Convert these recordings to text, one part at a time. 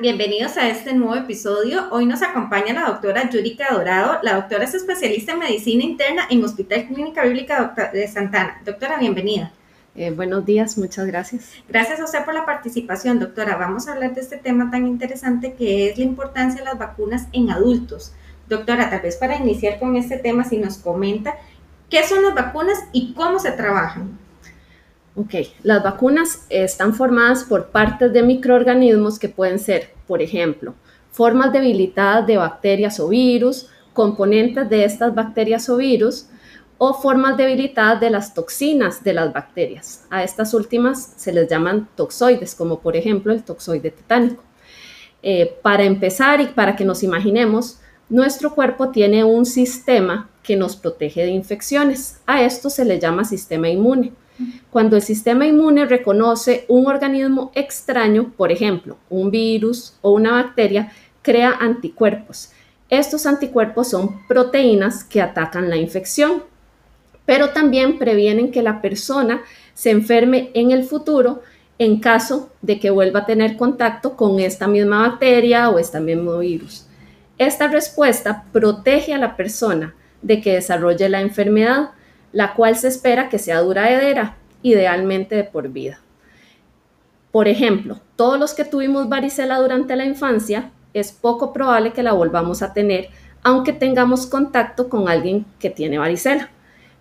bienvenidos a este nuevo episodio. Hoy nos acompaña la doctora Yurika Dorado. La doctora es especialista en medicina interna en Hospital Clínica Bíblica de Santana. Doctora, bienvenida. Eh, buenos días, muchas gracias. Gracias a usted por la participación, doctora. Vamos a hablar de este tema tan interesante que es la importancia de las vacunas en adultos. Doctora, tal vez para iniciar con este tema, si nos comenta qué son las vacunas y cómo se trabajan. Ok, las vacunas están formadas por partes de microorganismos que pueden ser, por ejemplo, formas debilitadas de bacterias o virus, componentes de estas bacterias o virus, o formas debilitadas de las toxinas de las bacterias. A estas últimas se les llaman toxoides, como por ejemplo el toxoide tetánico. Eh, para empezar y para que nos imaginemos, nuestro cuerpo tiene un sistema que nos protege de infecciones. A esto se le llama sistema inmune. Cuando el sistema inmune reconoce un organismo extraño, por ejemplo, un virus o una bacteria, crea anticuerpos. Estos anticuerpos son proteínas que atacan la infección, pero también previenen que la persona se enferme en el futuro en caso de que vuelva a tener contacto con esta misma bacteria o este mismo virus. Esta respuesta protege a la persona de que desarrolle la enfermedad, la cual se espera que sea duradera, idealmente de por vida. Por ejemplo, todos los que tuvimos varicela durante la infancia, es poco probable que la volvamos a tener, aunque tengamos contacto con alguien que tiene varicela.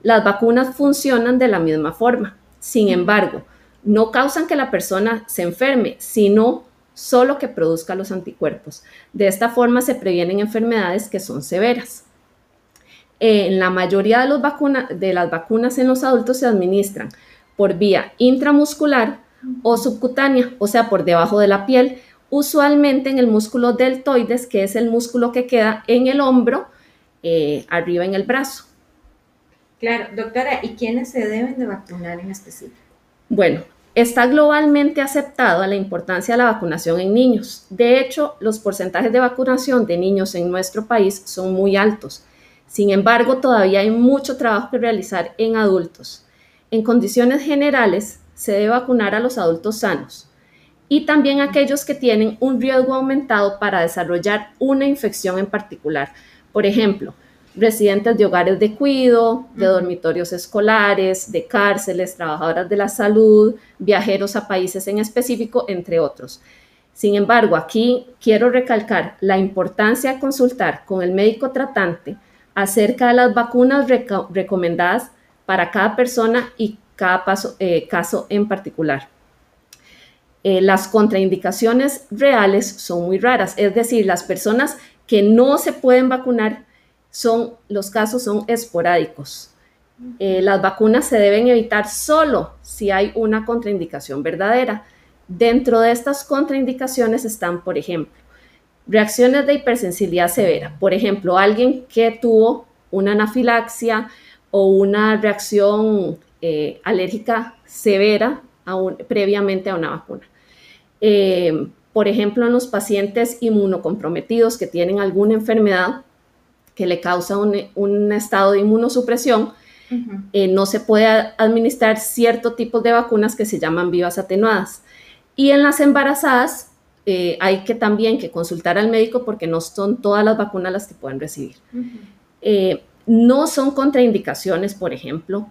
Las vacunas funcionan de la misma forma. Sin embargo, no causan que la persona se enferme, sino solo que produzca los anticuerpos. De esta forma se previenen enfermedades que son severas en la mayoría de, los de las vacunas en los adultos se administran por vía intramuscular o subcutánea, o sea, por debajo de la piel, usualmente en el músculo deltoides, que es el músculo que queda en el hombro, eh, arriba en el brazo. Claro, doctora, ¿y quiénes se deben de vacunar en específico? Bueno, está globalmente aceptada la importancia de la vacunación en niños. De hecho, los porcentajes de vacunación de niños en nuestro país son muy altos. Sin embargo, todavía hay mucho trabajo que realizar en adultos. En condiciones generales, se debe vacunar a los adultos sanos y también a aquellos que tienen un riesgo aumentado para desarrollar una infección en particular. Por ejemplo, residentes de hogares de cuido, de dormitorios escolares, de cárceles, trabajadoras de la salud, viajeros a países en específico, entre otros. Sin embargo, aquí quiero recalcar la importancia de consultar con el médico tratante acerca de las vacunas recomendadas para cada persona y cada eh, caso en particular. Eh, las contraindicaciones reales son muy raras, es decir, las personas que no se pueden vacunar son, los casos son esporádicos. Eh, las vacunas se deben evitar solo si hay una contraindicación verdadera. Dentro de estas contraindicaciones están, por ejemplo, Reacciones de hipersensibilidad severa. Por ejemplo, alguien que tuvo una anafilaxia o una reacción eh, alérgica severa previamente a una vacuna. Eh, por ejemplo, en los pacientes inmunocomprometidos que tienen alguna enfermedad que le causa un, estado de inmunosupresión, eh, no se puede administrar cierto tipo de vacunas que se llaman vivas atenuadas. Y en las embarazadas eh, hay que también que consultar al médico porque no son todas las vacunas las que pueden recibir. Eh, no son contraindicaciones, por ejemplo,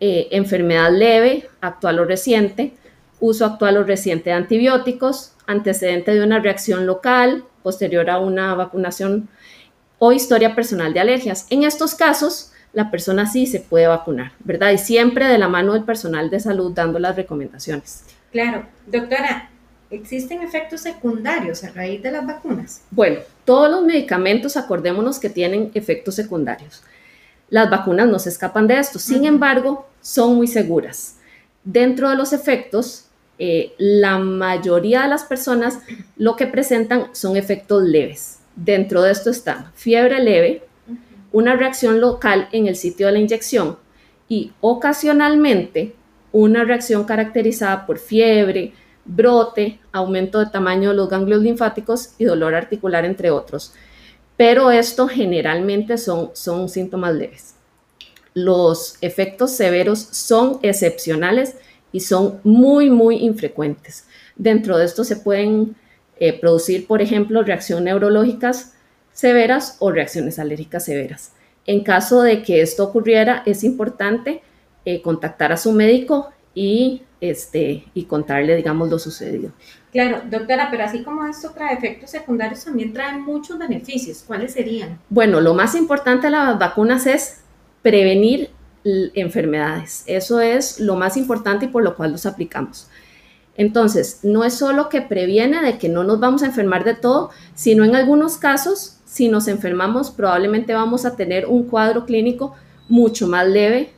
eh, enfermedad leve, actual o reciente, uso actual o reciente de antibióticos, antecedente de una reacción local, posterior a una vacunación o historia personal de alergias. En estos casos, la persona sí se puede vacunar, ¿verdad? Y siempre de la mano del personal de salud dando las recomendaciones. Claro, doctora, ¿Existen efectos secundarios a raíz de las vacunas? Bueno, todos los medicamentos, acordémonos que tienen efectos secundarios. Las vacunas no se escapan de esto, sin embargo, son muy seguras. Dentro de los efectos, eh, la mayoría de las personas lo que presentan son efectos leves. Dentro de esto están fiebre leve, una reacción local en el sitio de la inyección y ocasionalmente una reacción caracterizada por fiebre, brote, aumento de tamaño de los ganglios linfáticos y dolor articular, entre otros. Pero esto generalmente son, son síntomas leves. Los efectos severos son excepcionales y son muy, muy infrecuentes. Dentro de esto se pueden eh, producir, por ejemplo, reacciones neurológicas severas o reacciones alérgicas severas. En caso de que esto ocurriera, es importante eh, contactar a su médico y, este, y contarle, digamos, lo sucedido. Claro, doctora, pero así como esto trae efectos secundarios, también trae muchos beneficios. ¿Cuáles serían? Bueno, lo más importante de las vacunas es prevenir enfermedades. Eso es lo más importante y por lo cual los aplicamos. Entonces, no es solo que previene de que no nos vamos a enfermar de todo, sino en algunos casos, si nos enfermamos, probablemente vamos a tener un cuadro clínico mucho más leve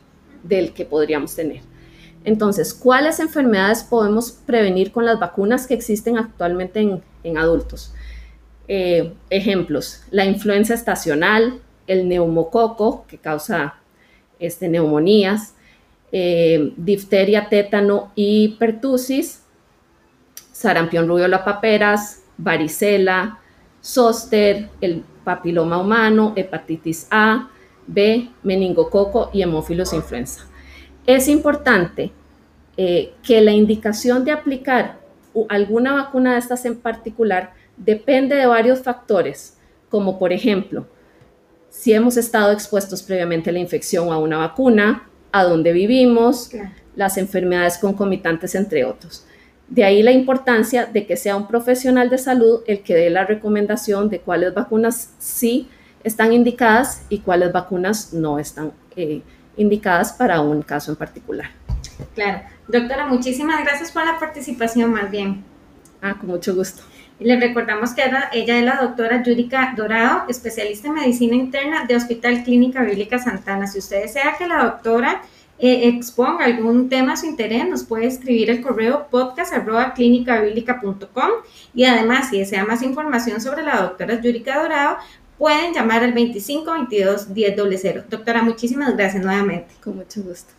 del que podríamos tener. Entonces, ¿cuáles enfermedades podemos prevenir con las vacunas que existen actualmente en, adultos? Eh, ejemplos, la influenza estacional, el neumococo, que causa este, neumonías, eh, difteria, tétano y pertusis, sarampión, rubiola, paperas, varicela, zóster, el papiloma humano, hepatitis A, B, meningococo y hemófilos influenza. Es importante eh, que la indicación de aplicar alguna vacuna de estas en particular depende de varios factores, como por ejemplo, si hemos estado expuestos previamente a la infección o a una vacuna, a dónde vivimos, las enfermedades concomitantes, entre otros. De ahí la importancia de que sea un profesional de salud el que dé la recomendación de cuáles vacunas sí están indicadas y cuáles vacunas no están eh, indicadas para un caso en particular. Claro. Doctora, muchísimas gracias por la participación, más bien. Ah, con mucho gusto. Le recordamos que ella es la doctora Yurika Dorado, especialista en medicina interna de Hospital Clínica Bíblica Santana. Si usted desea que la doctora eh, exponga algún tema a su interés, nos puede escribir el correo podcast y además si desea más información sobre la doctora Yurika Dorado, pueden llamar al 25 22 10 Doctora, muchísimas gracias nuevamente. Con mucho gusto.